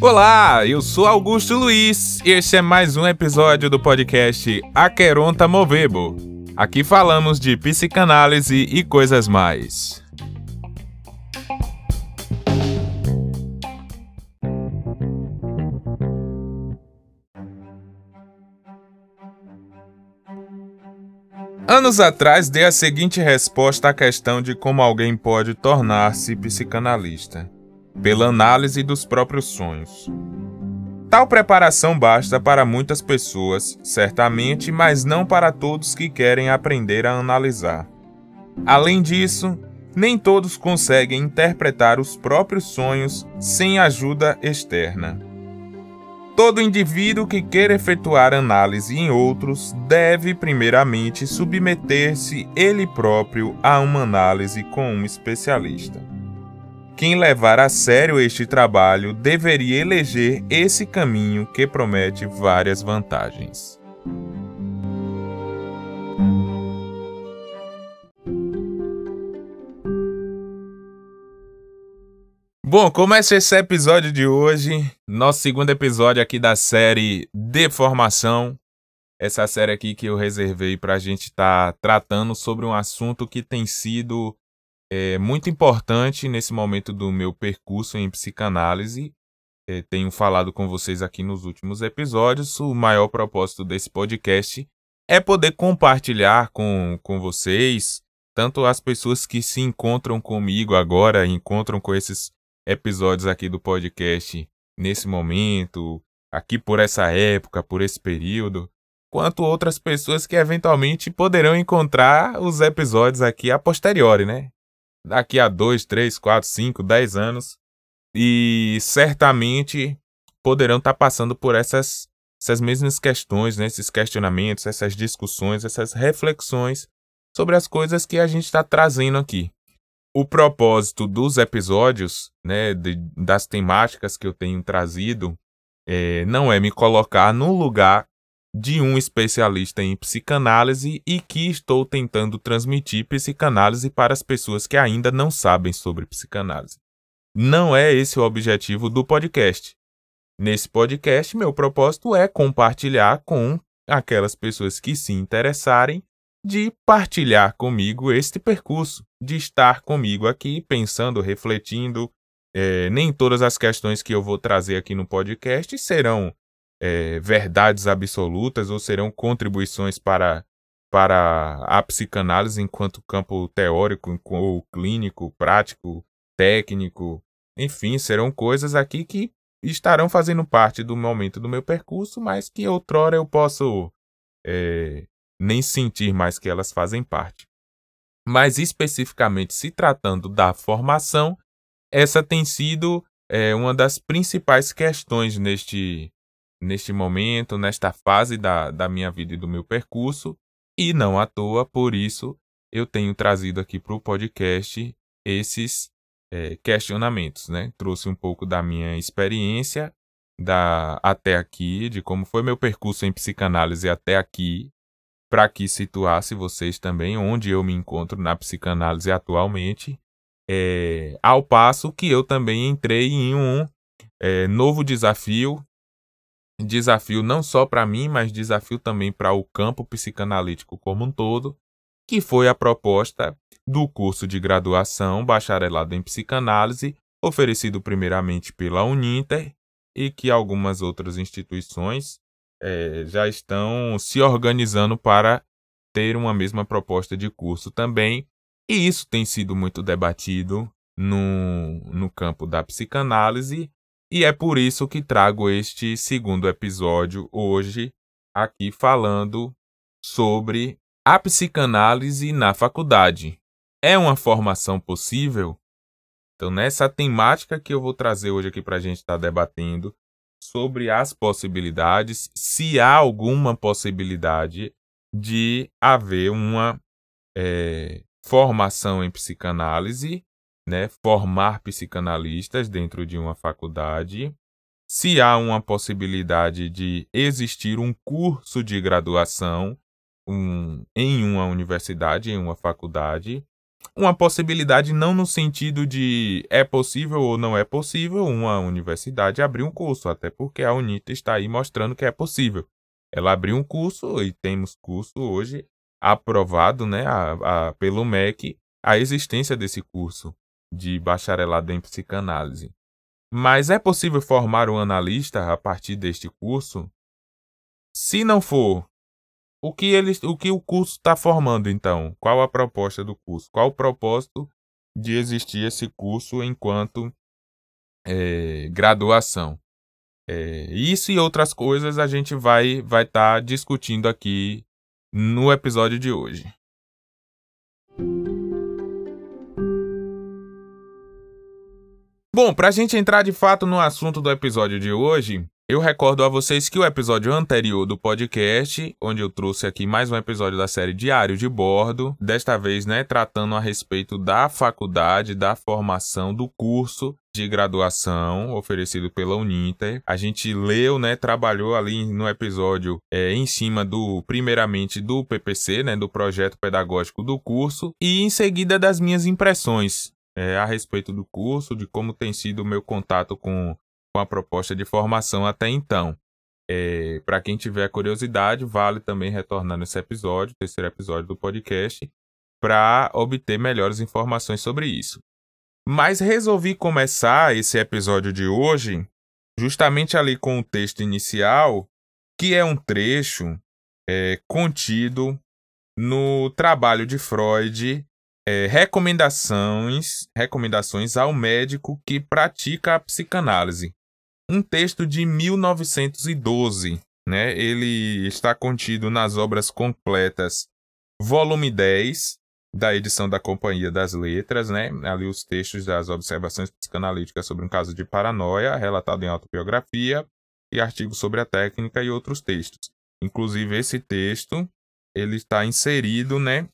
Olá, eu sou Augusto Luiz e este é mais um episódio do podcast Aqueronta Movebo. Aqui falamos de psicanálise e coisas mais. Anos atrás dei a seguinte resposta à questão de como alguém pode tornar-se psicanalista: pela análise dos próprios sonhos. Tal preparação basta para muitas pessoas, certamente, mas não para todos que querem aprender a analisar. Além disso, nem todos conseguem interpretar os próprios sonhos sem ajuda externa. Todo indivíduo que quer efetuar análise em outros deve, primeiramente, submeter-se ele próprio a uma análise com um especialista. Quem levar a sério este trabalho deveria eleger esse caminho que promete várias vantagens. Bom, começa esse episódio de hoje, nosso segundo episódio aqui da série Deformação. Essa série aqui que eu reservei para a gente estar tá tratando sobre um assunto que tem sido é, muito importante nesse momento do meu percurso em psicanálise. É, tenho falado com vocês aqui nos últimos episódios. O maior propósito desse podcast é poder compartilhar com, com vocês, tanto as pessoas que se encontram comigo agora, encontram com esses episódios aqui do podcast nesse momento, aqui por essa época, por esse período, quanto outras pessoas que eventualmente poderão encontrar os episódios aqui a posteriori, né? Daqui a dois, três, quatro, cinco, dez anos. E certamente poderão estar passando por essas, essas mesmas questões, né? esses questionamentos, essas discussões, essas reflexões sobre as coisas que a gente está trazendo aqui o propósito dos episódios, né, de, das temáticas que eu tenho trazido, é, não é me colocar no lugar de um especialista em psicanálise e que estou tentando transmitir psicanálise para as pessoas que ainda não sabem sobre psicanálise. Não é esse o objetivo do podcast. Nesse podcast, meu propósito é compartilhar com aquelas pessoas que se interessarem de partilhar comigo este percurso, de estar comigo aqui pensando, refletindo. É, nem todas as questões que eu vou trazer aqui no podcast serão é, verdades absolutas ou serão contribuições para, para a psicanálise enquanto campo teórico ou clínico, prático, técnico. Enfim, serão coisas aqui que estarão fazendo parte do momento do meu percurso, mas que outrora eu posso é, nem sentir mais que elas fazem parte. Mas especificamente se tratando da formação, essa tem sido é, uma das principais questões neste, neste momento, nesta fase da, da minha vida e do meu percurso, e não à toa, por isso eu tenho trazido aqui para o podcast esses é, questionamentos, né? Trouxe um pouco da minha experiência da até aqui, de como foi meu percurso em psicanálise até aqui, para que situasse vocês também onde eu me encontro na psicanálise atualmente, é, ao passo que eu também entrei em um é, novo desafio, desafio não só para mim, mas desafio também para o campo psicanalítico como um todo, que foi a proposta do curso de graduação bacharelado em psicanálise, oferecido primeiramente pela Uninter e que algumas outras instituições é, já estão se organizando para ter uma mesma proposta de curso também. E isso tem sido muito debatido no, no campo da psicanálise, e é por isso que trago este segundo episódio hoje, aqui falando sobre a psicanálise na faculdade. É uma formação possível? Então, nessa temática que eu vou trazer hoje aqui para a gente estar tá debatendo, sobre as possibilidades, se há alguma possibilidade de haver uma é, formação em psicanálise, né, formar psicanalistas dentro de uma faculdade, se há uma possibilidade de existir um curso de graduação um, em uma universidade, em uma faculdade, uma possibilidade não no sentido de é possível ou não é possível uma universidade abrir um curso, até porque a UNITA está aí mostrando que é possível. Ela abriu um curso e temos curso hoje aprovado né, a, a, pelo MEC a existência desse curso de bacharelado em psicanálise. Mas é possível formar um analista a partir deste curso? Se não for, o que, ele, o, que o curso está formando, então? Qual a proposta do curso? Qual o propósito de existir esse curso enquanto é, graduação? É, isso e outras coisas a gente vai estar vai tá discutindo aqui no episódio de hoje. Bom, para a gente entrar de fato no assunto do episódio de hoje, eu recordo a vocês que o episódio anterior do podcast, onde eu trouxe aqui mais um episódio da série Diário de Bordo, desta vez, né, tratando a respeito da faculdade, da formação do curso de graduação oferecido pela Uninter. A gente leu, né, trabalhou ali no episódio é, em cima do, primeiramente, do PPC, né, do projeto pedagógico do curso, e em seguida das minhas impressões é, a respeito do curso, de como tem sido o meu contato com com a proposta de formação até então. É, Para quem tiver curiosidade, vale também retornar nesse episódio, terceiro episódio do podcast, para obter melhores informações sobre isso. Mas resolvi começar esse episódio de hoje justamente ali com o texto inicial, que é um trecho é, contido no trabalho de Freud, é, recomendações, recomendações ao médico que pratica a psicanálise um texto de 1912. Né? Ele está contido nas obras completas, volume 10, da edição da Companhia das Letras, né? ali os textos das observações psicanalíticas sobre um caso de paranoia, relatado em autobiografia, e artigos sobre a técnica e outros textos. Inclusive, esse texto ele está inserido né,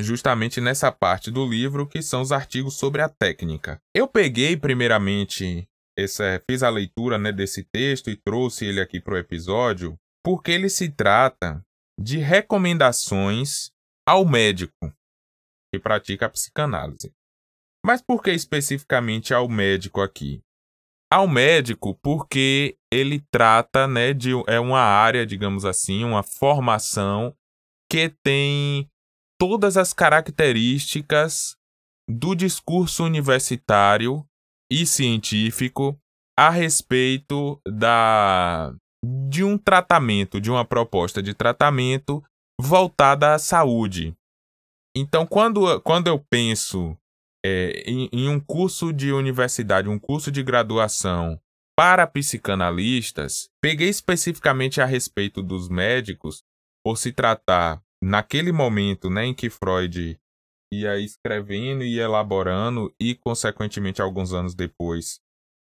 justamente nessa parte do livro que são os artigos sobre a técnica. Eu peguei primeiramente essa, fiz a leitura né, desse texto e trouxe ele aqui para o episódio, porque ele se trata de recomendações ao médico que pratica a psicanálise. Mas por que especificamente ao médico aqui? Ao médico porque ele trata né, de é uma área, digamos assim, uma formação que tem todas as características do discurso universitário e científico a respeito da de um tratamento, de uma proposta de tratamento voltada à saúde. Então, quando, quando eu penso é, em, em um curso de universidade, um curso de graduação para psicanalistas, peguei especificamente a respeito dos médicos, por se tratar, naquele momento né, em que Freud ia escrevendo e elaborando, e, consequentemente, alguns anos depois,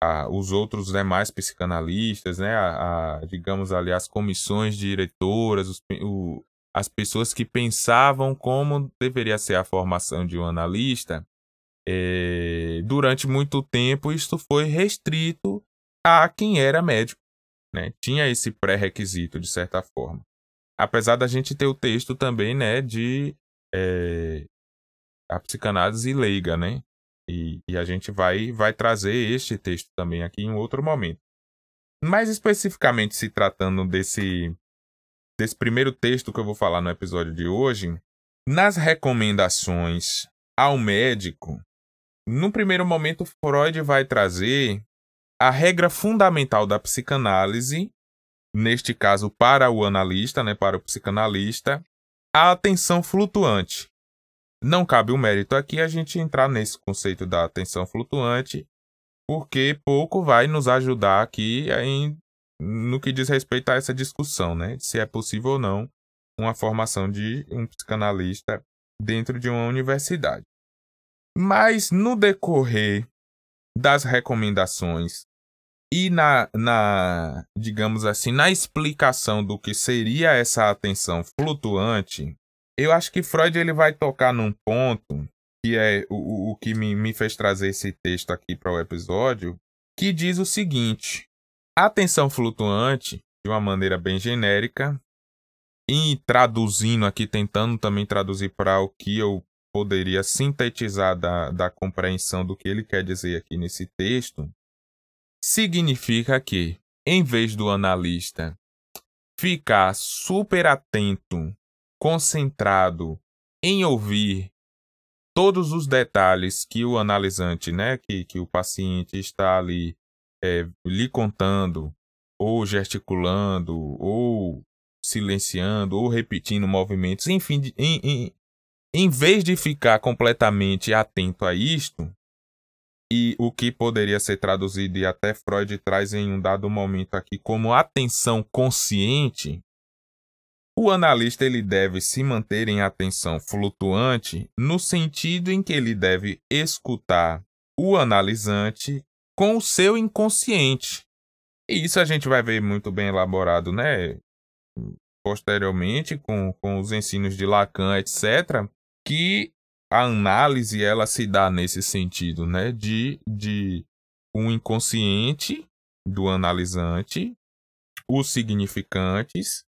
a, os outros demais psicanalistas, né, a, a, digamos ali, as comissões diretoras, os, o, as pessoas que pensavam como deveria ser a formação de um analista, é, durante muito tempo isso foi restrito a quem era médico. Né? Tinha esse pré-requisito, de certa forma. Apesar da gente ter o texto também né, de é, a psicanálise leiga, né? E, e, a gente vai, vai trazer este texto também aqui em outro momento. Mais especificamente se tratando desse, desse primeiro texto que eu vou falar no episódio de hoje, nas recomendações ao médico, no primeiro momento Freud vai trazer a regra fundamental da psicanálise, neste caso para o analista, né, para o psicanalista, a atenção flutuante. Não cabe o mérito aqui a gente entrar nesse conceito da atenção flutuante, porque pouco vai nos ajudar aqui em, no que diz respeito a essa discussão, né? Se é possível ou não uma formação de um psicanalista dentro de uma universidade. Mas no decorrer das recomendações e na, na, digamos assim, na explicação do que seria essa atenção flutuante, eu acho que Freud ele vai tocar num ponto que é o, o que me, me fez trazer esse texto aqui para o episódio, que diz o seguinte: a atenção flutuante, de uma maneira bem genérica, e traduzindo aqui, tentando também traduzir para o que eu poderia sintetizar da, da compreensão do que ele quer dizer aqui nesse texto, significa que, em vez do analista ficar super atento, concentrado em ouvir todos os detalhes que o analisante, né, que, que o paciente está ali é, lhe contando, ou gesticulando, ou silenciando, ou repetindo movimentos, enfim, em, em, em vez de ficar completamente atento a isto, e o que poderia ser traduzido, e até Freud traz em um dado momento aqui, como atenção consciente, o analista ele deve se manter em atenção flutuante no sentido em que ele deve escutar o analisante com o seu inconsciente. E isso a gente vai ver muito bem elaborado, né? Posteriormente, com, com os ensinos de Lacan, etc., que a análise ela se dá nesse sentido, né, de, de um inconsciente do analisante, os significantes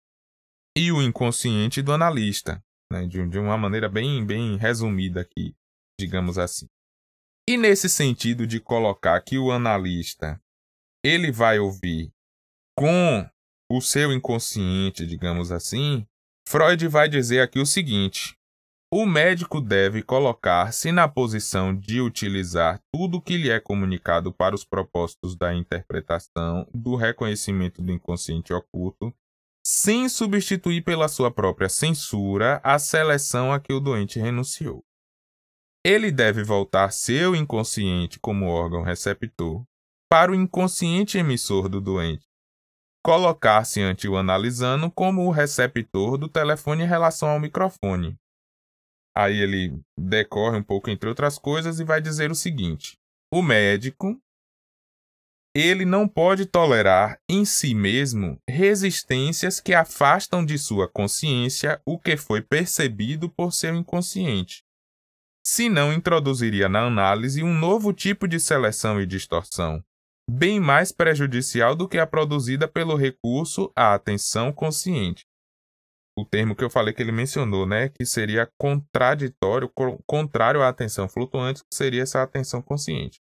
e o inconsciente do analista, né, de, de uma maneira bem, bem resumida aqui, digamos assim. E nesse sentido de colocar que o analista ele vai ouvir com o seu inconsciente, digamos assim, Freud vai dizer aqui o seguinte: o médico deve colocar-se na posição de utilizar tudo o que lhe é comunicado para os propósitos da interpretação, do reconhecimento do inconsciente oculto, sem substituir pela sua própria censura a seleção a que o doente renunciou. Ele deve voltar seu inconsciente como órgão receptor para o inconsciente emissor do doente, colocar-se ante o analisando como o receptor do telefone em relação ao microfone, Aí ele decorre um pouco entre outras coisas e vai dizer o seguinte: o médico ele não pode tolerar em si mesmo resistências que afastam de sua consciência o que foi percebido por seu inconsciente. Senão introduziria na análise um novo tipo de seleção e distorção, bem mais prejudicial do que a produzida pelo recurso à atenção consciente o termo que eu falei que ele mencionou, né, que seria contraditório, contrário à atenção flutuante, que seria essa atenção consciente.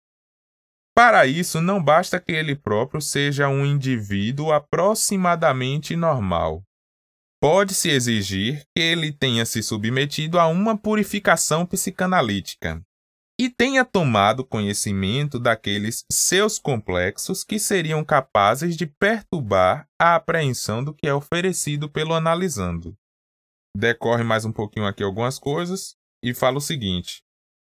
Para isso, não basta que ele próprio seja um indivíduo aproximadamente normal. Pode-se exigir que ele tenha se submetido a uma purificação psicanalítica, e tenha tomado conhecimento daqueles seus complexos que seriam capazes de perturbar a apreensão do que é oferecido pelo analisando. Decorre mais um pouquinho aqui algumas coisas e fala o seguinte: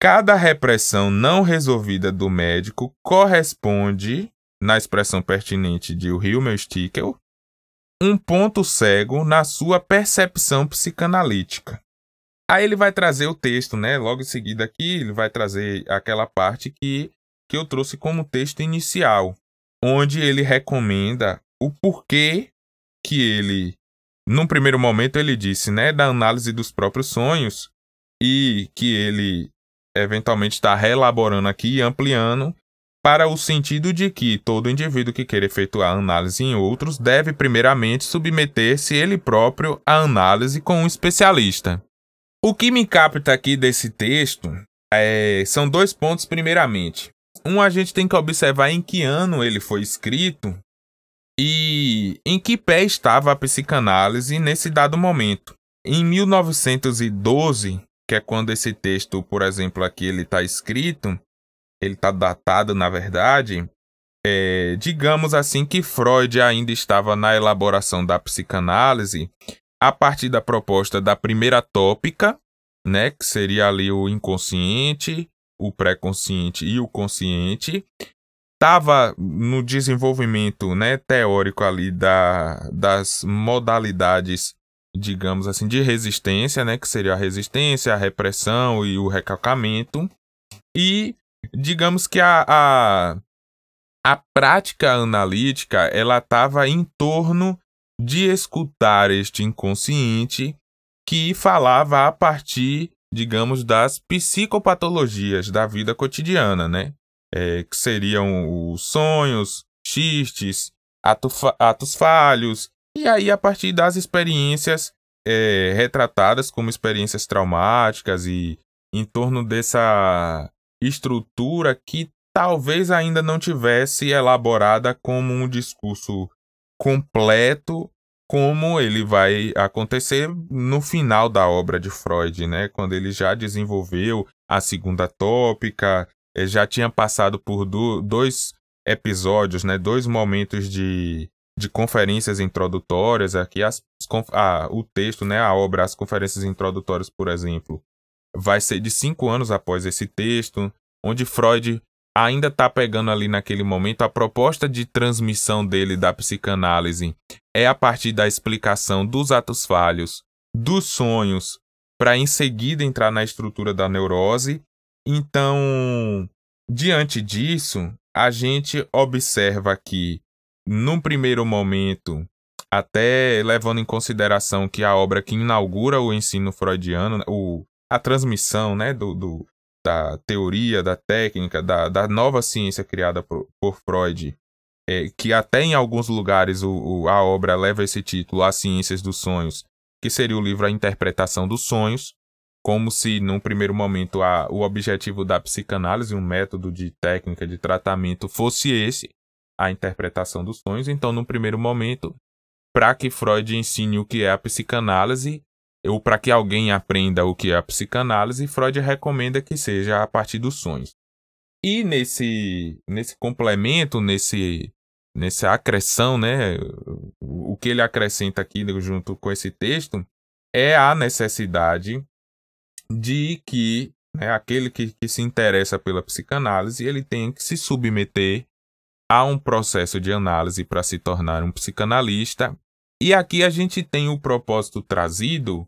cada repressão não resolvida do médico corresponde, na expressão pertinente de Hilmer Stickel, um ponto cego na sua percepção psicanalítica. Aí ele vai trazer o texto, né? Logo em seguida aqui, ele vai trazer aquela parte que, que eu trouxe como texto inicial, onde ele recomenda o porquê que ele, num primeiro momento, ele disse, né, da análise dos próprios sonhos e que ele eventualmente está reelaborando aqui e ampliando para o sentido de que todo indivíduo que queira efetuar análise em outros deve primeiramente submeter-se ele próprio à análise com um especialista. O que me capta aqui desse texto é, são dois pontos, primeiramente. Um, a gente tem que observar em que ano ele foi escrito e em que pé estava a psicanálise nesse dado momento. Em 1912, que é quando esse texto, por exemplo, aqui ele está escrito, ele está datado, na verdade, é, digamos assim que Freud ainda estava na elaboração da psicanálise a partir da proposta da primeira tópica, né, que seria ali o inconsciente, o pré-consciente e o consciente, estava no desenvolvimento, né, teórico ali da, das modalidades, digamos assim, de resistência, né, que seria a resistência, a repressão e o recalcamento, e digamos que a, a, a prática analítica ela estava em torno de escutar este inconsciente que falava a partir, digamos, das psicopatologias da vida cotidiana, né? É, que seriam os sonhos, xistes, atos falhos, e aí a partir das experiências é, retratadas como experiências traumáticas e, em torno dessa estrutura que talvez ainda não tivesse elaborada como um discurso completo, como ele vai acontecer no final da obra de Freud, né? Quando ele já desenvolveu a segunda tópica, eh, já tinha passado por do, dois episódios, né? Dois momentos de, de conferências introdutórias. Aqui as, a, o texto, né? A obra, as conferências introdutórias, por exemplo, vai ser de cinco anos após esse texto, onde Freud ainda está pegando ali naquele momento a proposta de transmissão dele da psicanálise é a partir da explicação dos atos falhos, dos sonhos, para em seguida entrar na estrutura da neurose. Então, diante disso, a gente observa que, num primeiro momento, até levando em consideração que a obra que inaugura o ensino freudiano, o, a transmissão né, do, do, da teoria, da técnica, da, da nova ciência criada por, por Freud, é, que até em alguns lugares o, o, a obra leva esse título, As Ciências dos Sonhos, que seria o livro A Interpretação dos Sonhos, como se, num primeiro momento, a, o objetivo da psicanálise, um método de técnica de tratamento, fosse esse, a interpretação dos sonhos. Então, num primeiro momento, para que Freud ensine o que é a psicanálise, ou para que alguém aprenda o que é a psicanálise, Freud recomenda que seja a partir dos sonhos. E nesse, nesse complemento, nesse, nessa acreção, né, o que ele acrescenta aqui junto com esse texto é a necessidade de que né, aquele que, que se interessa pela psicanálise ele tem que se submeter a um processo de análise para se tornar um psicanalista. E aqui a gente tem o propósito trazido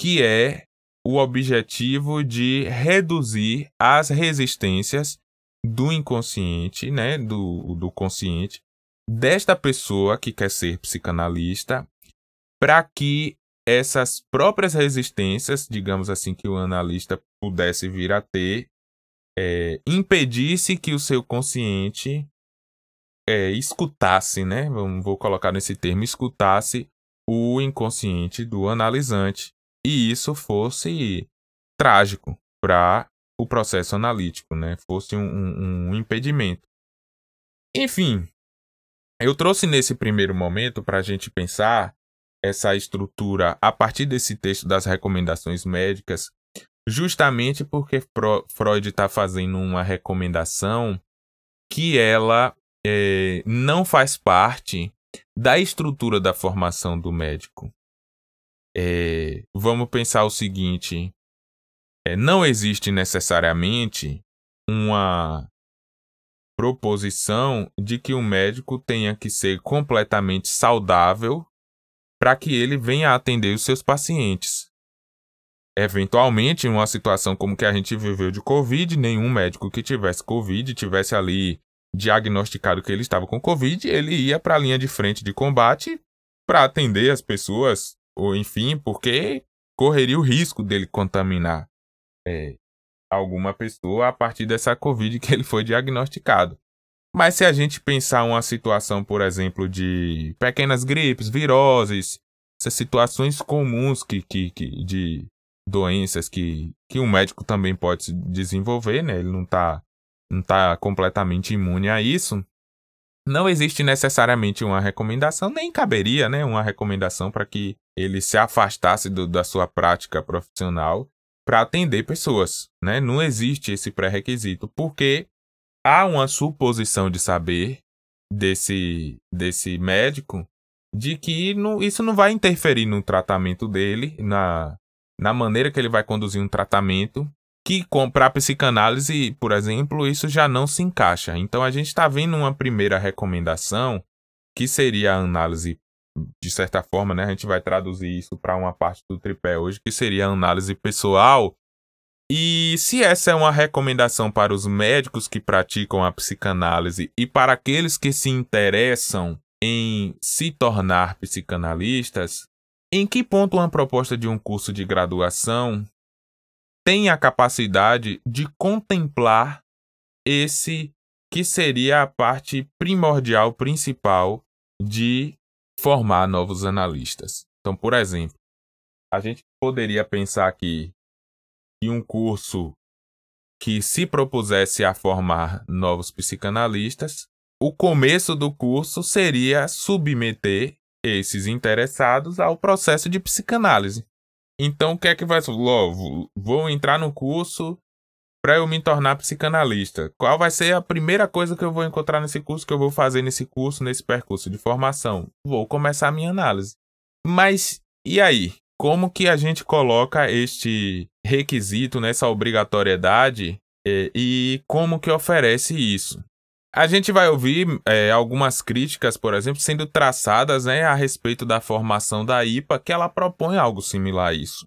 que é o objetivo de reduzir as resistências do inconsciente, né, do, do consciente, desta pessoa que quer ser psicanalista, para que essas próprias resistências, digamos assim, que o analista pudesse vir a ter, é, impedisse que o seu consciente é, escutasse, né? Vou colocar nesse termo, escutasse o inconsciente do analisante e isso fosse trágico para o processo analítico, né? Fosse um, um, um impedimento. Enfim, eu trouxe nesse primeiro momento para a gente pensar essa estrutura a partir desse texto das recomendações médicas, justamente porque Freud está fazendo uma recomendação que ela é, não faz parte da estrutura da formação do médico é, vamos pensar o seguinte: é, não existe necessariamente uma proposição de que o médico tenha que ser completamente saudável para que ele venha atender os seus pacientes. Eventualmente, em uma situação como que a gente viveu de Covid, nenhum médico que tivesse Covid, tivesse ali diagnosticado que ele estava com Covid, ele ia para a linha de frente de combate para atender as pessoas ou enfim, porque correria o risco dele contaminar é, alguma pessoa a partir dessa Covid que ele foi diagnosticado. Mas se a gente pensar uma situação, por exemplo, de pequenas gripes, viroses, essas situações comuns que, que, que de doenças que, que um médico também pode desenvolver, né? Ele não está não tá completamente imune a isso. Não existe necessariamente uma recomendação, nem caberia, né? Uma recomendação para que ele se afastasse do, da sua prática profissional para atender pessoas, né? Não existe esse pré-requisito, porque há uma suposição de saber desse, desse médico de que não, isso não vai interferir no tratamento dele, na, na maneira que ele vai conduzir um tratamento, que a psicanálise, por exemplo, isso já não se encaixa. Então a gente está vendo uma primeira recomendação, que seria a análise de certa forma, né, a gente vai traduzir isso para uma parte do tripé hoje, que seria a análise pessoal. E se essa é uma recomendação para os médicos que praticam a psicanálise e para aqueles que se interessam em se tornar psicanalistas, em que ponto uma proposta de um curso de graduação tem a capacidade de contemplar esse que seria a parte primordial, principal de formar novos analistas. Então, por exemplo, a gente poderia pensar que em um curso que se propusesse a formar novos psicanalistas, o começo do curso seria submeter esses interessados ao processo de psicanálise. Então, o que é que vai. Logo, vou entrar no curso para eu me tornar psicanalista. Qual vai ser a primeira coisa que eu vou encontrar nesse curso, que eu vou fazer nesse curso, nesse percurso de formação? Vou começar a minha análise. Mas e aí? Como que a gente coloca este requisito nessa obrigatoriedade é, e como que oferece isso? A gente vai ouvir é, algumas críticas, por exemplo, sendo traçadas né, a respeito da formação da IPA, que ela propõe algo similar a isso.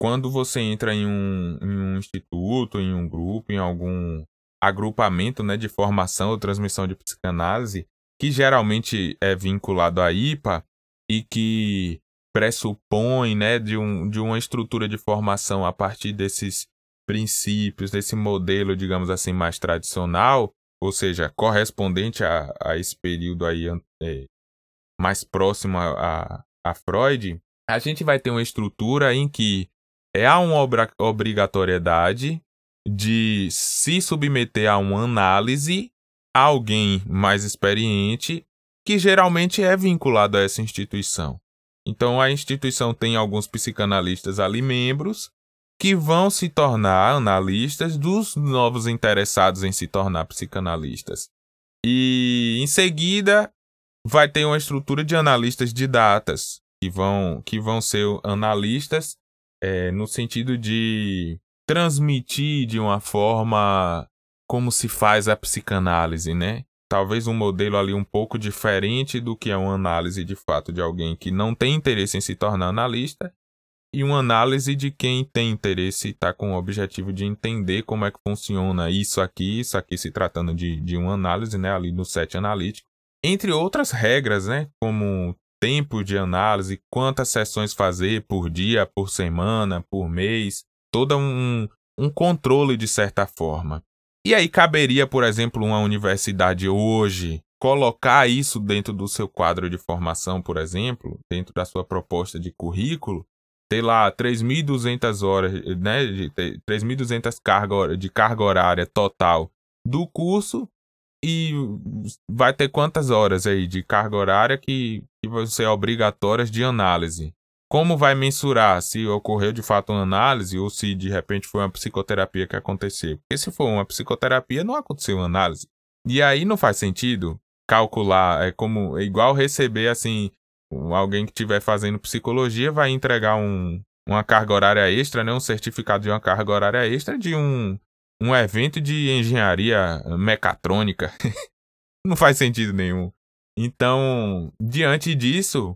Quando você entra em um, em um instituto, em um grupo, em algum agrupamento né, de formação ou transmissão de psicanálise, que geralmente é vinculado à IPA e que pressupõe né, de, um, de uma estrutura de formação a partir desses princípios, desse modelo, digamos assim, mais tradicional, ou seja, correspondente a, a esse período aí é, mais próximo a, a, a Freud, a gente vai ter uma estrutura em que é há uma obrigatoriedade de se submeter a uma análise a alguém mais experiente que geralmente é vinculado a essa instituição. Então a instituição tem alguns psicanalistas ali membros que vão se tornar analistas dos novos interessados em se tornar psicanalistas. E em seguida vai ter uma estrutura de analistas de datas que vão que vão ser analistas é, no sentido de transmitir de uma forma como se faz a psicanálise, né? Talvez um modelo ali um pouco diferente do que é uma análise de fato de alguém que não tem interesse em se tornar analista e uma análise de quem tem interesse e está com o objetivo de entender como é que funciona isso aqui, isso aqui se tratando de, de uma análise, né, ali no set analítico. Entre outras regras, né, como tempo de análise, quantas sessões fazer por dia, por semana, por mês, todo um, um controle de certa forma. E aí caberia, por exemplo, uma universidade hoje colocar isso dentro do seu quadro de formação, por exemplo, dentro da sua proposta de currículo, ter lá 3.200 horas, né, 3.200 carga de carga horária total do curso e vai ter quantas horas aí de carga horária que, que vão ser obrigatórias de análise? Como vai mensurar se ocorreu de fato uma análise ou se de repente foi uma psicoterapia que aconteceu? Porque se for uma psicoterapia, não aconteceu uma análise. E aí não faz sentido calcular, é como é igual receber assim, alguém que estiver fazendo psicologia vai entregar um, uma carga horária extra, né, um certificado de uma carga horária extra de um um evento de engenharia mecatrônica. Não faz sentido nenhum. Então, diante disso,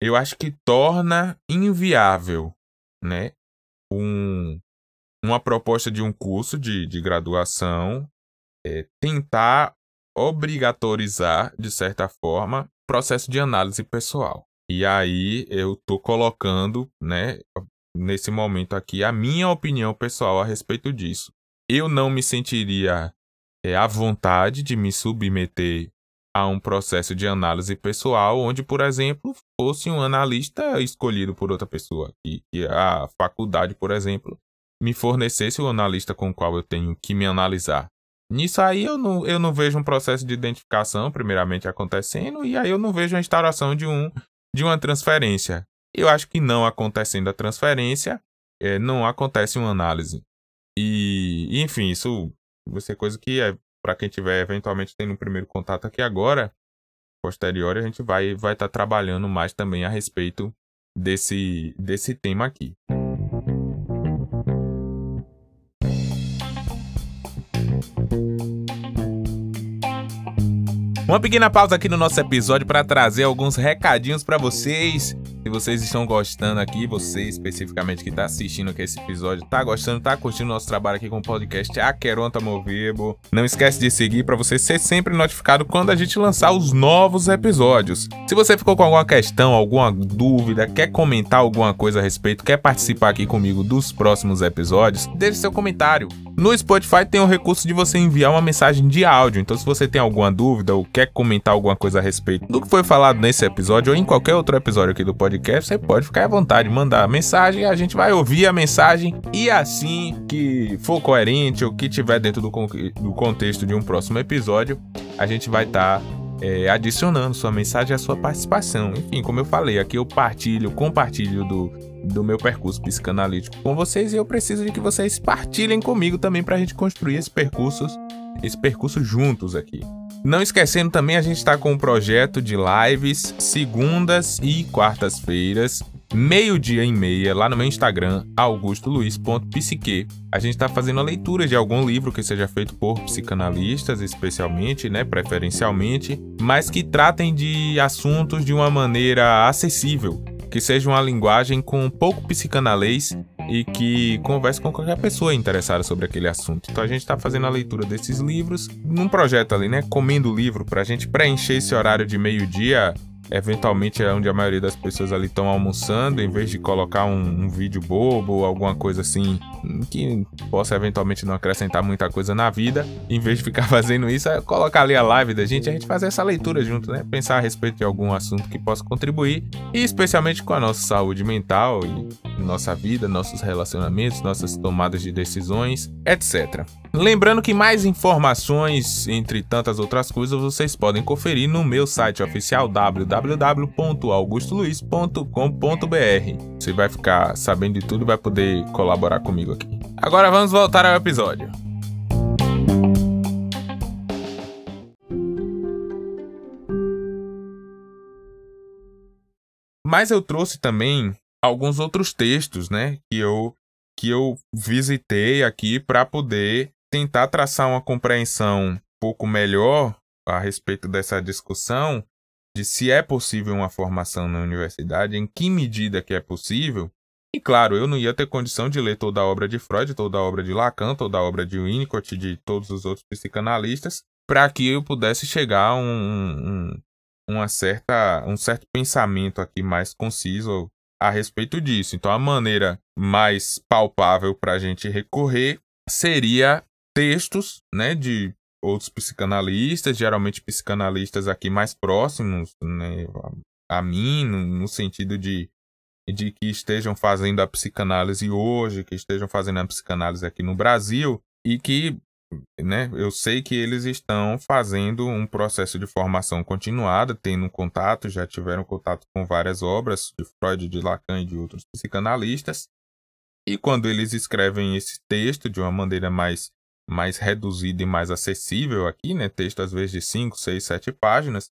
eu acho que torna inviável, né, um, uma proposta de um curso de, de graduação é, tentar obrigatorizar, de certa forma, processo de análise pessoal. E aí eu tô colocando, né, nesse momento aqui, a minha opinião pessoal a respeito disso eu não me sentiria é, à vontade de me submeter a um processo de análise pessoal, onde, por exemplo, fosse um analista escolhido por outra pessoa, e que a faculdade, por exemplo, me fornecesse o analista com o qual eu tenho que me analisar. Nisso aí eu não, eu não vejo um processo de identificação, primeiramente, acontecendo, e aí eu não vejo a instauração de, um, de uma transferência. Eu acho que não acontecendo a transferência, é, não acontece uma análise. E, enfim, isso vai ser coisa que é para quem tiver eventualmente tendo um primeiro contato aqui agora, posterior a gente vai vai estar tá trabalhando mais também a respeito desse desse tema aqui. Uma pequena pausa aqui no nosso episódio para trazer alguns recadinhos para vocês. Se vocês estão gostando aqui, você especificamente que está assistindo aqui esse episódio, tá gostando, tá curtindo nosso trabalho aqui com o podcast Aqueronta Movebo, não esquece de seguir para você ser sempre notificado quando a gente lançar os novos episódios. Se você ficou com alguma questão, alguma dúvida, quer comentar alguma coisa a respeito, quer participar aqui comigo dos próximos episódios, deixe seu comentário. No Spotify tem o recurso de você enviar uma mensagem de áudio, então se você tem alguma dúvida ou quer comentar alguma coisa a respeito do que foi falado nesse episódio ou em qualquer outro episódio aqui do podcast, podcast, você pode ficar à vontade, mandar mensagem, a gente vai ouvir a mensagem e assim que for coerente ou que tiver dentro do, do contexto de um próximo episódio, a gente vai estar tá, é, adicionando sua mensagem a sua participação. Enfim, como eu falei, aqui eu partilho, compartilho do, do meu percurso psicanalítico com vocês e eu preciso de que vocês partilhem comigo também para a gente construir esse percurso, esse percurso juntos aqui. Não esquecendo também, a gente está com um projeto de lives segundas e quartas-feiras, meio-dia e meia, lá no meu Instagram, augustoluiz.psique. A gente está fazendo a leitura de algum livro que seja feito por psicanalistas, especialmente, né, preferencialmente, mas que tratem de assuntos de uma maneira acessível, que seja uma linguagem com pouco psicanalês e que converse com qualquer pessoa interessada sobre aquele assunto. Então a gente está fazendo a leitura desses livros num projeto ali, né? Comendo o livro para a gente preencher esse horário de meio-dia eventualmente é onde a maioria das pessoas ali estão almoçando, em vez de colocar um, um, vídeo bobo ou alguma coisa assim que possa eventualmente não acrescentar muita coisa na vida, em vez de ficar fazendo isso, é colocar ali a live da gente, a gente fazer essa leitura junto, né? Pensar a respeito de algum assunto que possa contribuir, e especialmente com a nossa saúde mental e nossa vida, nossos relacionamentos, nossas tomadas de decisões, etc. Lembrando que mais informações, entre tantas outras coisas, vocês podem conferir no meu site oficial www.augustoluiz.com.br. Você vai ficar sabendo de tudo e vai poder colaborar comigo aqui. Agora vamos voltar ao episódio. Mas eu trouxe também alguns outros textos, né, que eu que eu visitei aqui para poder tentar traçar uma compreensão um pouco melhor a respeito dessa discussão de se é possível uma formação na universidade, em que medida que é possível. E claro, eu não ia ter condição de ler toda a obra de Freud, toda a obra de Lacan, toda a obra de Winnicott, de todos os outros psicanalistas, para que eu pudesse chegar a um, um, uma certa, um certo pensamento aqui mais conciso a respeito disso. Então, a maneira mais palpável para a gente recorrer seria textos, né, de outros psicanalistas, geralmente psicanalistas aqui mais próximos, né, a mim, no, no sentido de, de que estejam fazendo a psicanálise hoje, que estejam fazendo a psicanálise aqui no Brasil e que, né, eu sei que eles estão fazendo um processo de formação continuada, tendo contato, já tiveram contato com várias obras de Freud, de Lacan e de outros psicanalistas. E quando eles escrevem esse texto de uma maneira mais mais reduzido e mais acessível aqui, né? Texto às vezes de 5, 6, 7 páginas.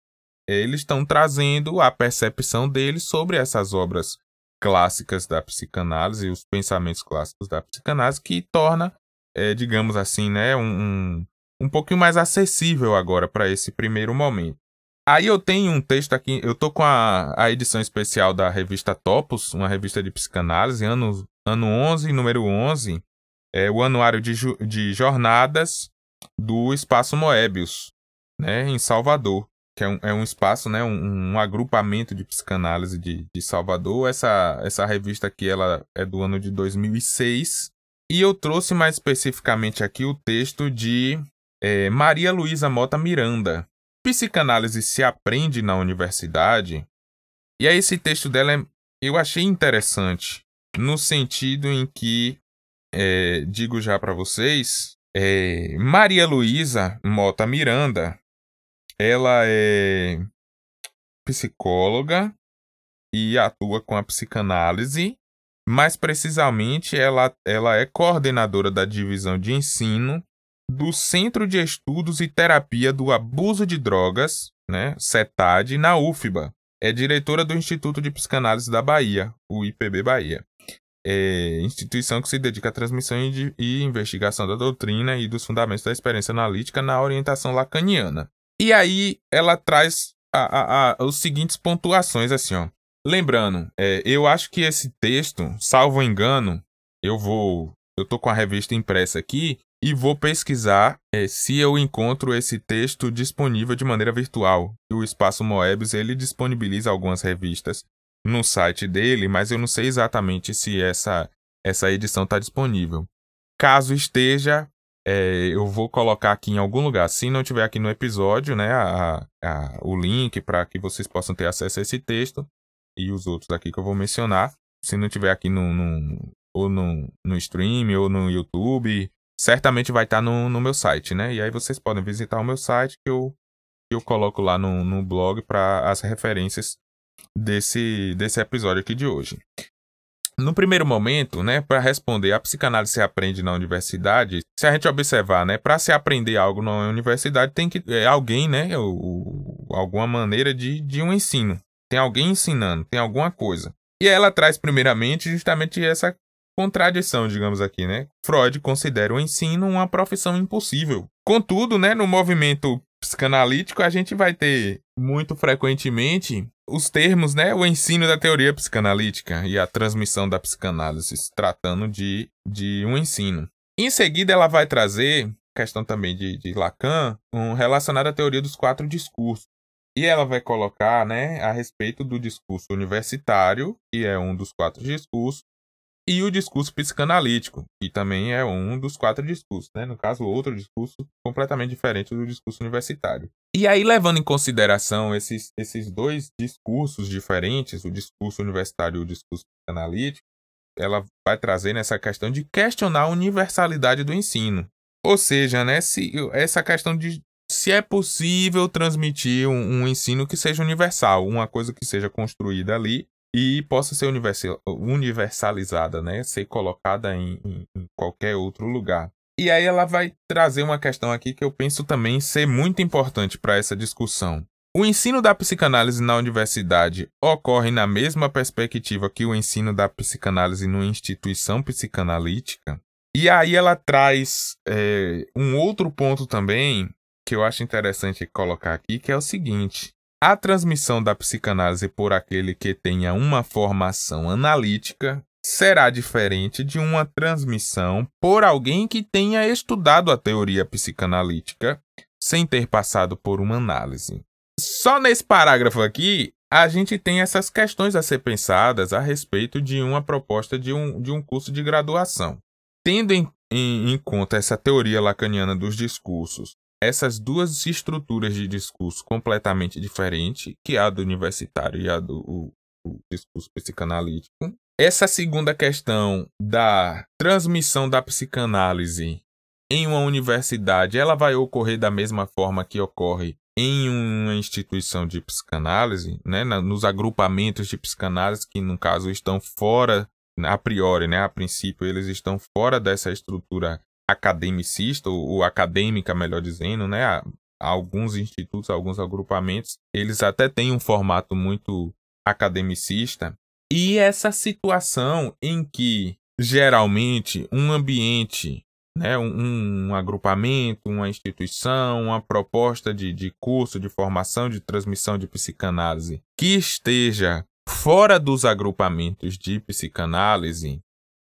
Eles estão trazendo a percepção deles sobre essas obras clássicas da psicanálise, os pensamentos clássicos da psicanálise, que torna, é, digamos assim, né, um, um, um pouquinho mais acessível agora para esse primeiro momento. Aí eu tenho um texto aqui, eu tô com a, a edição especial da revista Topos, uma revista de psicanálise, ano, ano 11, número 11, é o anuário de, de jornadas do Espaço Moebius, né, em Salvador, que é um, é um espaço, né, um, um agrupamento de psicanálise de, de Salvador. Essa, essa revista aqui ela é do ano de 2006. E eu trouxe mais especificamente aqui o texto de é, Maria Luísa Mota Miranda. Psicanálise se aprende na universidade. E aí esse texto dela é, eu achei interessante no sentido em que é, digo já para vocês, é, Maria Luísa Mota Miranda, ela é psicóloga e atua com a psicanálise. Mais precisamente, ela, ela é coordenadora da divisão de ensino do Centro de Estudos e Terapia do Abuso de Drogas, né, CETAD, na UFBA. É diretora do Instituto de Psicanálise da Bahia, o IPB Bahia é, instituição que se dedica à transmissão e, investigação da doutrina e dos fundamentos da experiência analítica na orientação lacaniana. E aí ela traz a, a, a, os seguintes pontuações assim, ó. Lembrando, é, eu acho que esse texto, salvo engano, eu vou, eu tô com a revista impressa aqui e vou pesquisar é, se eu encontro esse texto disponível de maneira virtual. O Espaço Moebius ele disponibiliza algumas revistas no site dele, mas eu não sei exatamente se essa, essa edição está disponível. Caso esteja, é, eu vou colocar aqui em algum lugar. Se não tiver aqui no episódio, né, a, a, o link para que vocês possam ter acesso a esse texto. e os outros aqui que eu vou mencionar. Se não tiver aqui no, no ou no, no stream ou no YouTube, certamente vai estar tá no, no meu site, né? E aí vocês podem visitar o meu site que eu, que eu coloco lá no, no blog para as referências desse, desse episódio aqui de hoje. No primeiro momento, né, para responder a psicanálise se aprende na universidade, se a gente observar, né, para se aprender algo na universidade tem que é, alguém, né, alguma maneira de, de um ensino. Tem alguém ensinando, tem alguma coisa. E ela traz primeiramente justamente essa contradição, digamos aqui, né? Freud considera o ensino uma profissão impossível. Contudo, né, no movimento psicanalítico, a gente vai ter muito frequentemente os termos, né, o ensino da teoria psicanalítica e a transmissão da psicanálise, tratando de, de um ensino. Em seguida, ela vai trazer questão também de, de Lacan, um, relacionado à teoria dos quatro discursos. E ela vai colocar, né, a respeito do discurso universitário, que é um dos quatro discursos, e o discurso psicanalítico, que também é um dos quatro discursos, né? No caso, outro discurso completamente diferente do discurso universitário. E aí, levando em consideração esses, esses dois discursos diferentes, o discurso universitário e o discurso psicanalítico, ela vai trazer nessa questão de questionar a universalidade do ensino. Ou seja, né, se, essa questão de se é possível transmitir um, um ensino que seja universal, uma coisa que seja construída ali e possa ser universalizada, né? Ser colocada em, em, em, qualquer outro lugar. E aí ela vai trazer uma questão aqui que eu penso também ser muito importante para essa discussão. O ensino da psicanálise na universidade ocorre na mesma perspectiva que o ensino da psicanálise numa instituição psicanalítica? E aí ela traz é, um outro ponto também que eu acho interessante colocar aqui, que é o seguinte: a transmissão da psicanálise por aquele que tenha uma formação analítica será diferente de uma transmissão por alguém que tenha estudado a teoria psicanalítica sem ter passado por uma análise. Só nesse parágrafo aqui, a gente tem essas questões a ser pensadas a respeito de uma proposta de um, de um curso de graduação. Tendo em, em, em conta essa teoria lacaniana dos discursos essas duas estruturas de discurso completamente diferentes, que a do universitário e a do o, o discurso psicanalítico. Essa segunda questão da transmissão da psicanálise em uma universidade, ela vai ocorrer da mesma forma que ocorre em uma instituição de psicanálise, né, nos agrupamentos de psicanálise que no caso estão fora a priori, né, a princípio eles estão fora dessa estrutura academicista, ou, ou acadêmica, melhor dizendo, né? Alguns institutos, alguns agrupamentos, eles até têm um formato muito academicista. E essa situação em que geralmente um ambiente, né, um, um agrupamento, uma instituição, uma proposta de, de curso, de formação, de transmissão de psicanálise que esteja fora dos agrupamentos de psicanálise,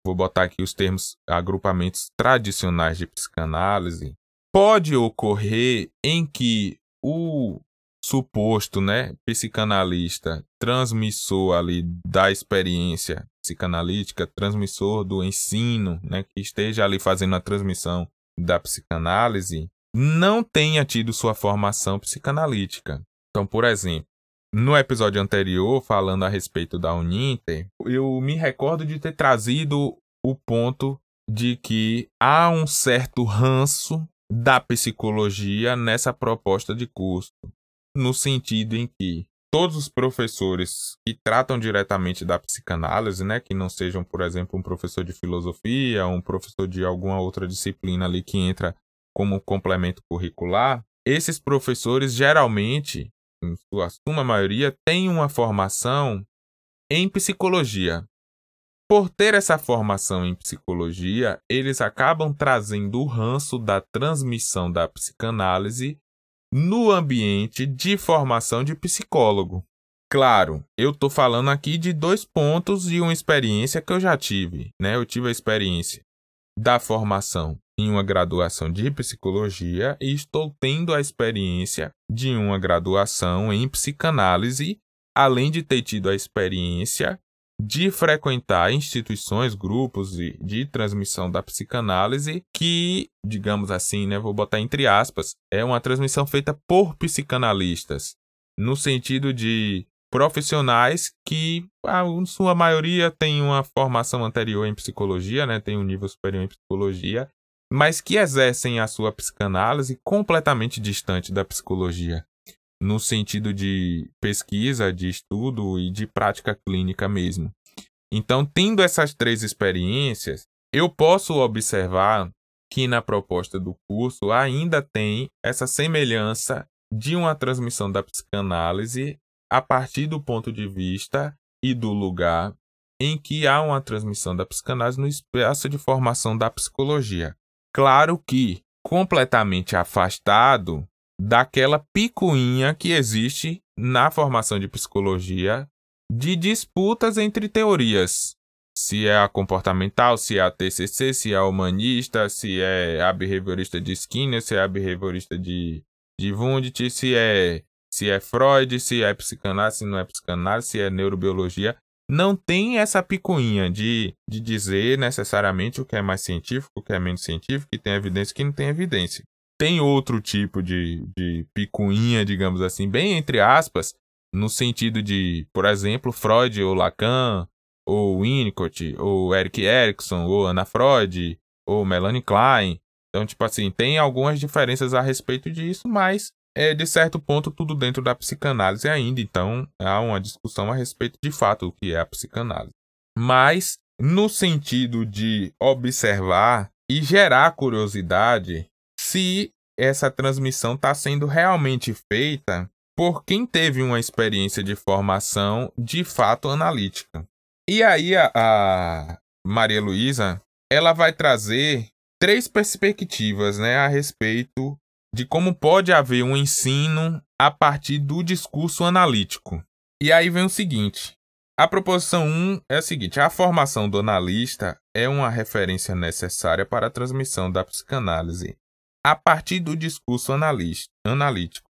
vou botar aqui os termos agrupamentos tradicionais de psicanálise, pode ocorrer em que o suposto, né, psicanalista, transmissor ali da experiência psicanalítica, transmissor do ensino, né, que esteja ali fazendo a transmissão da psicanálise, não tenha tido sua formação psicanalítica. Então, por exemplo, no episódio anterior, falando a respeito da Uninter, eu me recordo de ter trazido o ponto de que há um certo ranço da psicologia nessa proposta de curso, no sentido em que todos os professores que tratam diretamente da psicanálise, né, que não sejam, por exemplo, um professor de filosofia, um professor de alguma outra disciplina ali que entra como complemento curricular, esses professores geralmente sua suma maioria, tem uma formação em psicologia. Por ter essa formação em psicologia, eles acabam trazendo o ranço da transmissão da psicanálise no ambiente de formação de psicólogo. Claro, eu estou falando aqui de dois pontos de uma experiência que eu já tive. Né? Eu tive a experiência da formação em uma graduação de psicologia e estou tendo a experiência de uma graduação em psicanálise, além de ter tido a experiência de frequentar instituições, grupos de, de transmissão da psicanálise, que, digamos assim, né, vou botar entre aspas, é uma transmissão feita por psicanalistas, no sentido de profissionais que, a sua maioria, tem uma formação anterior em psicologia, né? Tem um nível superior em psicologia, mas que exercem a sua psicanálise completamente distante da psicologia, no sentido de pesquisa, de estudo e de prática clínica mesmo. Então, tendo essas três experiências, eu posso observar que na proposta do curso ainda tem essa semelhança de uma transmissão da psicanálise a partir do ponto de vista e do lugar em que há uma transmissão da psicanálise no espaço de formação da psicologia. Claro que completamente afastado daquela picuinha que existe na formação de psicologia de disputas entre teorias. Se é a comportamental, se é a TCC, se é a humanista, se é a behaviorista de Skinner, se é a behaviorista de, de Wundt, se é se é Freud, se é psicanálise, se não é psicanálise, se é neurobiologia. Não tem essa picuinha de, de dizer necessariamente o que é mais científico, o que é menos científico, que tem evidência, que não tem evidência. Tem outro tipo de, de picuinha, digamos assim, bem entre aspas, no sentido de, por exemplo, Freud ou Lacan, ou Winnicott, ou Eric Erickson, ou Anna Freud, ou Melanie Klein. Então, tipo assim, tem algumas diferenças a respeito disso, mas é, de certo ponto, tudo dentro da psicanálise ainda. Então, há uma discussão a respeito de fato o que é a psicanálise. Mas, no sentido de observar e gerar curiosidade se essa transmissão está sendo realmente feita por quem teve uma experiência de formação de fato analítica. E aí a, a Maria Luísa, ela vai trazer três perspectivas, né, a respeito de como pode haver um ensino a partir do discurso analítico. E aí vem o seguinte: a proposição 1 é a seguinte: a formação do analista é uma referência necessária para a transmissão da psicanálise a partir do discurso analítico.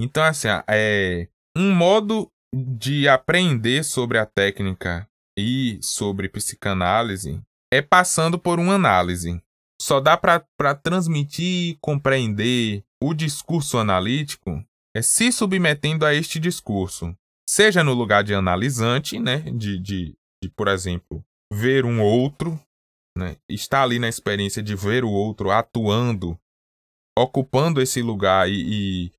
Então, assim, é um modo de aprender sobre a técnica e sobre psicanálise é passando por uma análise só dá para transmitir e compreender o discurso analítico é se submetendo a este discurso, seja no lugar de analisante, né, de, de, de por exemplo, ver um outro, né, estar ali na experiência de ver o outro atuando, ocupando esse lugar e,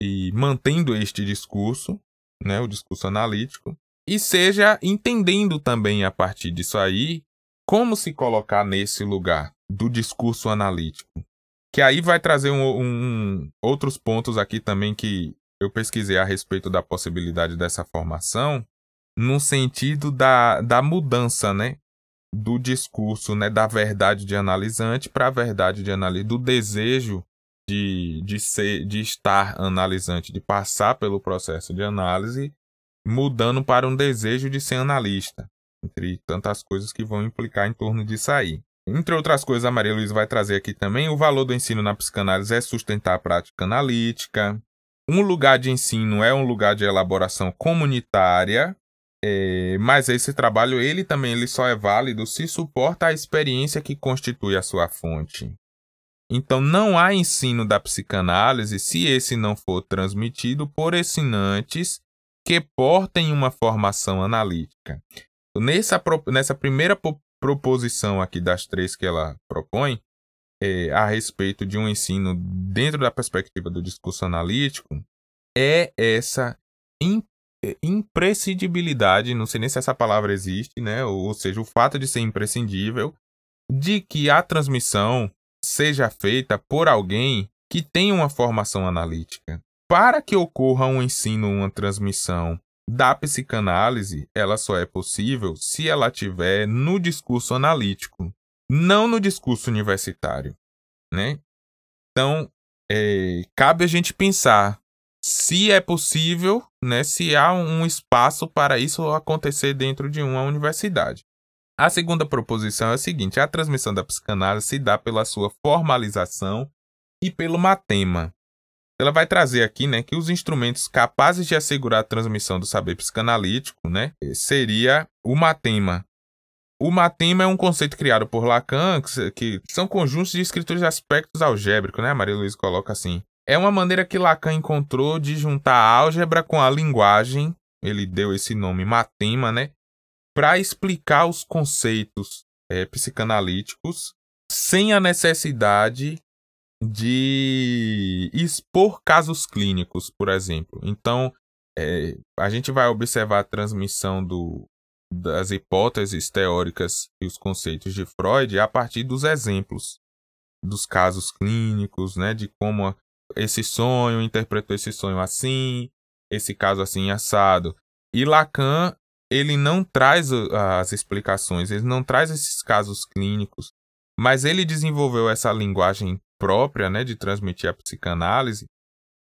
e, e mantendo este discurso, né, o discurso analítico, e seja entendendo também a partir disso aí como se colocar nesse lugar, do discurso analítico. Que aí vai trazer um, um, outros pontos aqui também que eu pesquisei a respeito da possibilidade dessa formação, no sentido da, da mudança, né? Do discurso, né? Da verdade de analisante para a verdade de analisante, do desejo de, de, ser, de estar analisante, de passar pelo processo de análise, mudando para um desejo de ser analista, entre tantas coisas que vão implicar em torno disso aí. Entre outras coisas, a Maria Luísa vai trazer aqui também o valor do ensino na psicanálise é sustentar a prática analítica. Um lugar de ensino é um lugar de elaboração comunitária, é, mas esse trabalho ele também ele só é válido se suporta a experiência que constitui a sua fonte. Então não há ensino da psicanálise se esse não for transmitido por ensinantes que portem uma formação analítica. Nessa, nessa primeira proposição aqui das três que ela propõe é, a respeito de um ensino dentro da perspectiva do discurso analítico é essa é, imprescindibilidade, não sei nem se essa palavra existe, né? Ou seja, o fato de ser imprescindível de que a transmissão seja feita por alguém que tem uma formação analítica. Para que ocorra um ensino, uma transmissão da psicanálise, ela só é possível se ela tiver no discurso analítico, não no discurso universitário, né? Então, é, cabe a gente pensar se é possível, né, se há um espaço para isso acontecer dentro de uma universidade. A segunda proposição é a seguinte: a transmissão da psicanálise se dá pela sua formalização e pelo matema, ela vai trazer aqui, né, que os instrumentos capazes de assegurar a transmissão do saber psicanalítico, né, seria o matema. O matema é um conceito criado por Lacan, que, são conjuntos de escrituras de aspectos algébricos, né? Maria Luísa coloca assim. É uma maneira que Lacan encontrou de juntar a álgebra com a linguagem ele deu esse nome Matema, né? Para explicar os conceitos é, psicanalíticos sem a necessidade de expor casos clínicos, por exemplo. Então, é, a gente vai observar a transmissão do, das hipóteses teóricas e os conceitos de Freud a partir dos exemplos dos casos clínicos, né, de como esse sonho interpretou esse sonho assim, esse caso assim assado. E Lacan, ele não traz as explicações, ele não traz esses casos clínicos, mas ele desenvolveu essa linguagem própria, né, de transmitir a psicanálise,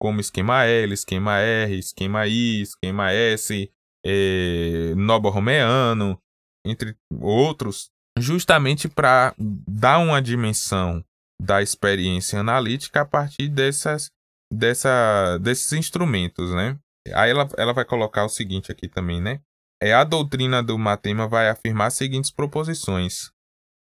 como esquema L, esquema R, esquema I, esquema S, é, nobo-romeano, entre outros, justamente para dar uma dimensão da experiência analítica a partir dessas, dessa, desses instrumentos, né? Aí ela, ela vai colocar o seguinte aqui também, né? É a doutrina do Matema vai afirmar as seguintes proposições: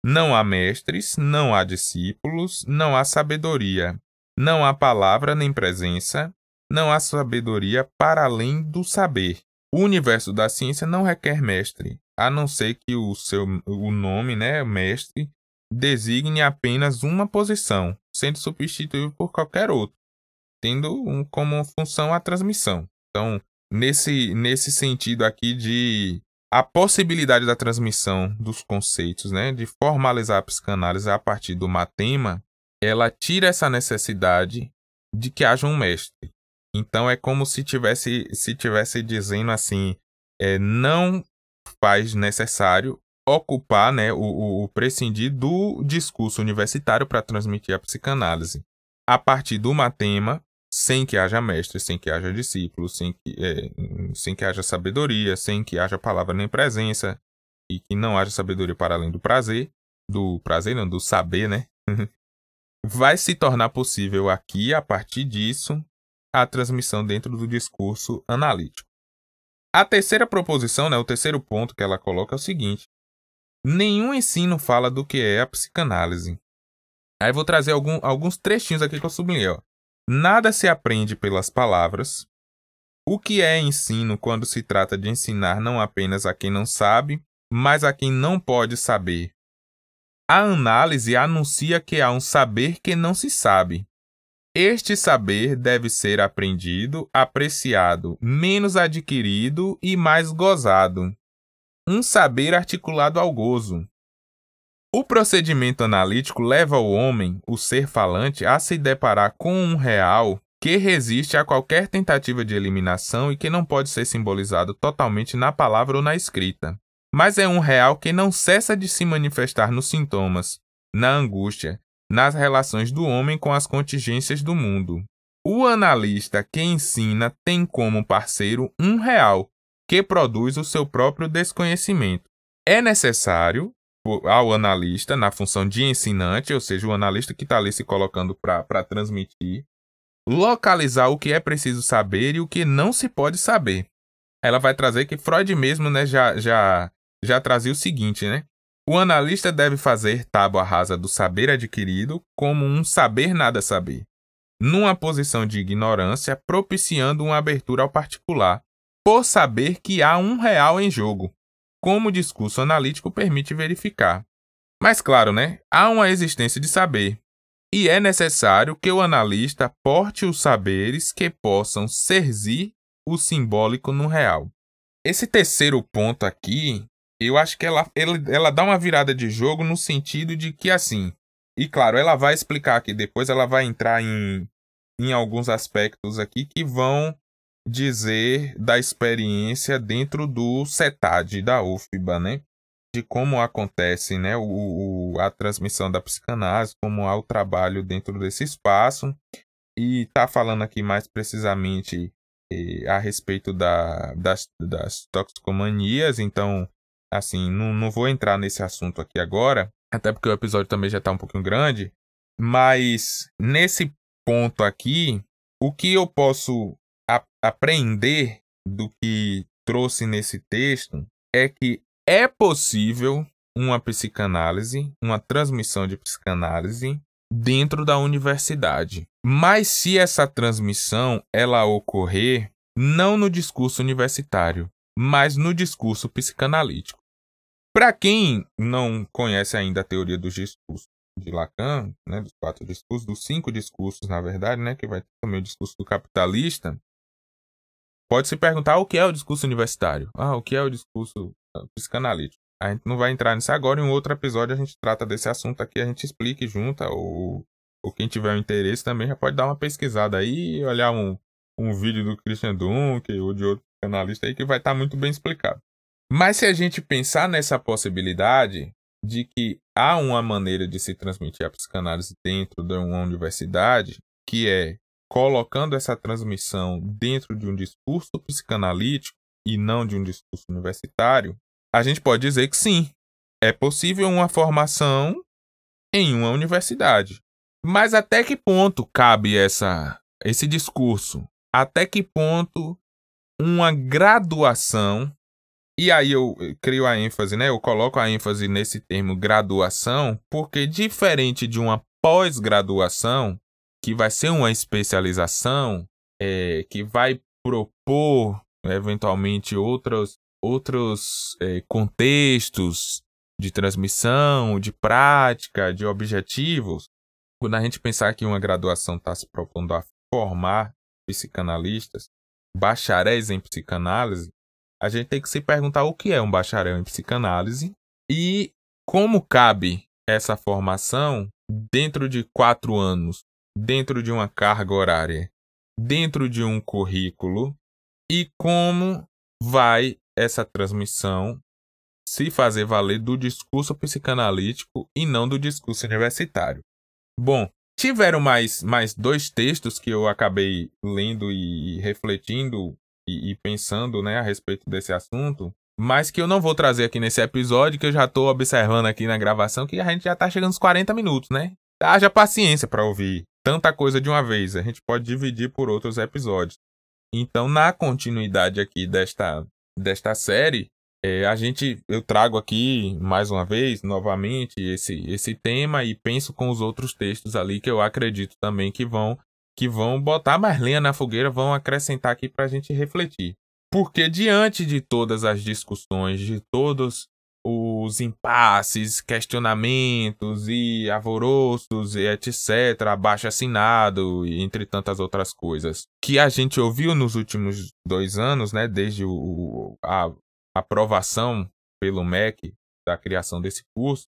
não há mestres, não há discípulos, não há sabedoria, não há palavra nem presença, não há sabedoria para além do saber. O universo da ciência não requer mestre, a não ser que o seu o nome, né, mestre, designe apenas uma posição, sendo substituído por qualquer outro, tendo um, como função a transmissão. Então, nesse, nesse sentido aqui de a possibilidade da transmissão dos conceitos, né, de formalizar a psicanálise a partir do matema, ela tira essa necessidade de que haja um mestre. Então é como se tivesse se tivesse dizendo assim, é, não faz necessário ocupar, né, o, o, prescindir do discurso universitário para transmitir a psicanálise. A partir do matema, sem que haja mestre, sem que haja discípulo, sem que, é, sem que haja sabedoria, sem que haja palavra nem presença, e que não haja sabedoria para além do prazer, do prazer não, do saber, né? Vai se tornar possível aqui, a partir disso, a transmissão dentro do discurso analítico. A terceira proposição, né, o terceiro ponto que ela coloca é o seguinte: nenhum ensino fala do que é a psicanálise. Aí vou trazer algum, alguns trechinhos aqui que eu sublinhei. Ó. Nada se aprende pelas palavras. O que é ensino quando se trata de ensinar não apenas a quem não sabe, mas a quem não pode saber? A análise anuncia que há um saber que não se sabe. Este saber deve ser aprendido, apreciado, menos adquirido e mais gozado. Um saber articulado ao gozo, o procedimento analítico leva o homem, o ser falante, a se deparar com um real que resiste a qualquer tentativa de eliminação e que não pode ser simbolizado totalmente na palavra ou na escrita. Mas é um real que não cessa de se manifestar nos sintomas, na angústia, nas relações do homem com as contingências do mundo. O analista que ensina tem como parceiro um real, que produz o seu próprio desconhecimento. É necessário, ao analista na função de ensinante, ou seja, o analista que está ali se colocando para transmitir, localizar o que é preciso saber e o que não se pode saber. Ela vai trazer que Freud mesmo né, já, já, já trazia o seguinte, né? O analista deve fazer tábua rasa do saber adquirido como um saber nada saber, numa posição de ignorância, propiciando uma abertura ao particular, por saber que há um real em jogo, como o discurso analítico permite verificar. Mas claro, né? Há uma existência de saber, e é necessário que o analista porte os saberes que possam serzir o simbólico no real. Esse terceiro ponto aqui, eu acho que ela, ela, ela dá uma virada de jogo no sentido de que, assim, e claro, ela vai explicar aqui, depois ela vai entrar em, em alguns aspectos aqui que vão dizer da experiência dentro do CETAD da UFBA, né? De como acontece né, o, o, a transmissão da psicanálise, como há o trabalho dentro desse espaço. E está falando aqui mais precisamente eh, a respeito da, das, das toxicomanias. Então, assim, não, não vou entrar nesse assunto aqui agora, até porque o episódio também já está um pouquinho grande. Mas nesse ponto aqui, o que eu posso aprender do que trouxe nesse texto é que é possível uma psicanálise, uma transmissão de psicanálise dentro da universidade. Mas se essa transmissão ela ocorrer não no discurso universitário, mas no discurso psicanalítico. Para quem não conhece ainda a teoria dos discursos de Lacan, né, dos quatro discursos, dos cinco discursos, na verdade, né, que vai ter também o discurso do capitalista, pode se perguntar o que é o discurso universitário. Ah, o que é o discurso ah, psicanalítico? A gente não vai entrar nisso agora, em um outro episódio a gente trata desse assunto aqui, a gente explica junta, ou, ou quem tiver um interesse também já pode dar uma pesquisada aí, olhar um, um vídeo do Christian Dunke ou de outro canalista aí que vai estar tá muito bem explicado. Mas se a gente pensar nessa possibilidade de que há uma maneira de se transmitir a psicanálise dentro de uma universidade, que é colocando essa transmissão dentro de um discurso psicanalítico e não de um discurso universitário, a gente pode dizer que sim, é possível uma formação em uma universidade. Mas até que ponto cabe essa, esse discurso? Até que ponto uma graduação, e aí eu crio a ênfase, né? Eu coloco a ênfase nesse termo graduação, porque diferente de uma pós-graduação, que vai ser uma especialização, é, que vai propor eventualmente outros, outros é, contextos de transmissão, de prática, de objetivos. Quando a gente pensar que uma graduação está se propondo a formar psicanalistas, bacharéis em psicanálise, a gente tem que se perguntar o que é um bacharel em psicanálise e como cabe essa formação dentro de quatro anos, dentro de uma carga horária, dentro de um currículo e como vai essa transmissão se fazer valer do discurso psicanalítico e não do discurso universitário. Bom, tiveram mais, mais dois textos que eu acabei lendo e refletindo e, e pensando né, a respeito desse assunto, mas que eu não vou trazer aqui nesse episódio, que eu já estou observando aqui na gravação, que a gente já está chegando aos 40 minutos, né? Haja paciência para ouvir tanta coisa de uma vez, a gente pode dividir por outros episódios. Então, na continuidade aqui desta desta série, é, a gente eu trago aqui mais uma vez, novamente, esse, esse tema e penso com os outros textos ali que eu acredito também que vão que vão botar mais lenha na fogueira, vão acrescentar aqui para a gente refletir. Porque diante de todas as discussões, de todos os impasses, questionamentos e alvoroços e etc, abaixo assinado e entre tantas outras coisas. Que a gente ouviu nos últimos dois anos, né, desde o, a aprovação pelo MEC da criação desse curso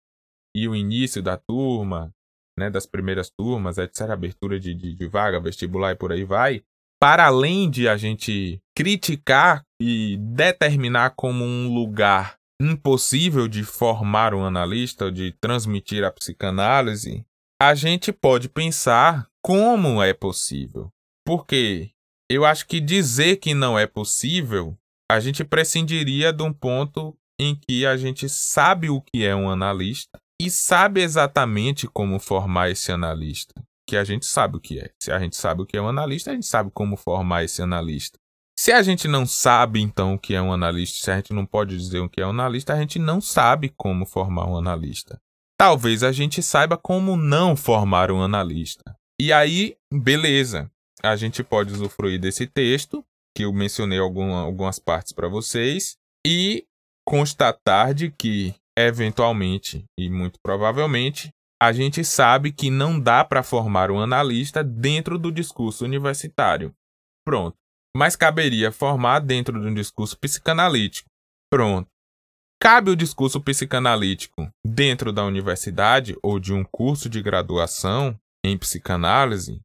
e o início da turma, né, das primeiras turmas, etc, abertura de, de, de vaga, vestibular e por aí vai, para além de a gente criticar e determinar como um lugar impossível de formar um analista, de transmitir a psicanálise, a gente pode pensar como é possível. Porque eu acho que dizer que não é possível, a gente prescindiria de um ponto em que a gente sabe o que é um analista e sabe exatamente como formar esse analista. Que a gente sabe o que é. Se a gente sabe o que é um analista, a gente sabe como formar esse analista. Se a gente não sabe, então, o que é um analista, se a gente não pode dizer o que é um analista, a gente não sabe como formar um analista. Talvez a gente saiba como não formar um analista. E aí, beleza. A gente pode usufruir desse texto, que eu mencionei alguma, algumas partes para vocês, e constatar de que, eventualmente e muito provavelmente, a gente sabe que não dá para formar um analista dentro do discurso universitário. Pronto mas caberia formar dentro de um discurso psicanalítico. Pronto. Cabe o discurso psicanalítico dentro da universidade ou de um curso de graduação em psicanálise?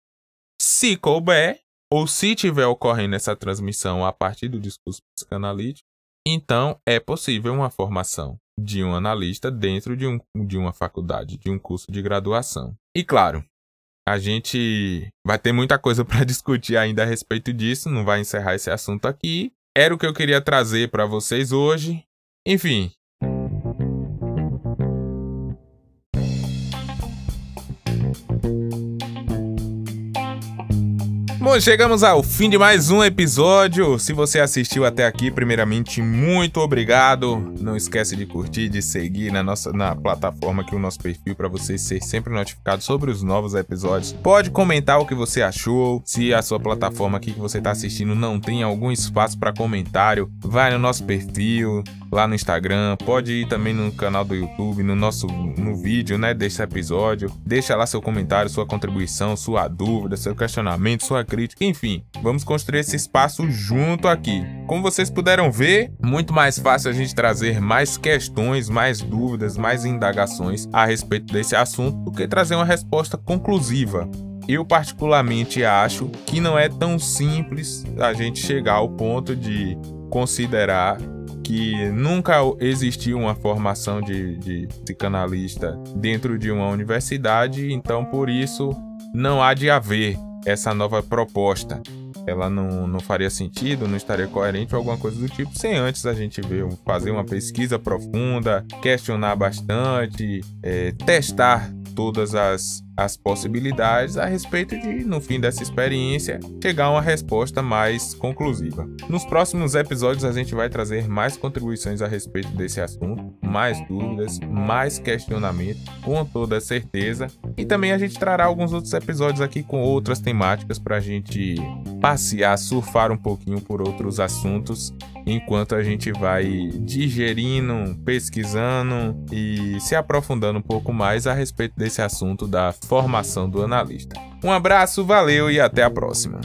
Se couber, ou se tiver ocorrendo essa transmissão a partir do discurso psicanalítico, então é possível uma formação de um analista dentro de, um, de uma faculdade, de um curso de graduação. E claro, a gente vai ter muita coisa para discutir ainda a respeito disso, não vai encerrar esse assunto aqui. Era o que eu queria trazer para vocês hoje. Enfim, Bom, chegamos ao fim de mais um episódio. Se você assistiu até aqui, primeiramente, muito obrigado. Não esquece de curtir, de seguir na nossa na plataforma aqui o nosso perfil para você ser sempre notificado sobre os novos episódios. Pode comentar o que você achou. Se a sua plataforma aqui que você está assistindo não tem algum espaço para comentário, vai no nosso perfil lá no Instagram, pode ir também no canal do YouTube, no nosso no vídeo, né, desse episódio. Deixa lá seu comentário, sua contribuição, sua dúvida, seu questionamento, sua crítica, enfim. Vamos construir esse espaço junto aqui. Como vocês puderam ver, muito mais fácil a gente trazer mais questões, mais dúvidas, mais indagações a respeito desse assunto do que trazer uma resposta conclusiva. Eu particularmente acho que não é tão simples a gente chegar ao ponto de considerar que nunca existiu uma formação de, de psicanalista dentro de uma universidade, então por isso não há de haver essa nova proposta. Ela não, não faria sentido, não estaria coerente ou alguma coisa do tipo, sem antes a gente ver, fazer uma pesquisa profunda, questionar bastante, é, testar todas as, as possibilidades a respeito de, no fim dessa experiência, chegar a uma resposta mais conclusiva. Nos próximos episódios, a gente vai trazer mais contribuições a respeito desse assunto, mais dúvidas, mais questionamentos, com toda certeza. E também a gente trará alguns outros episódios aqui com outras temáticas para a gente passear, surfar um pouquinho por outros assuntos enquanto a gente vai digerindo, pesquisando e se aprofundando um pouco mais a respeito desse assunto da Formação do Analista. Um abraço, valeu e até a próxima.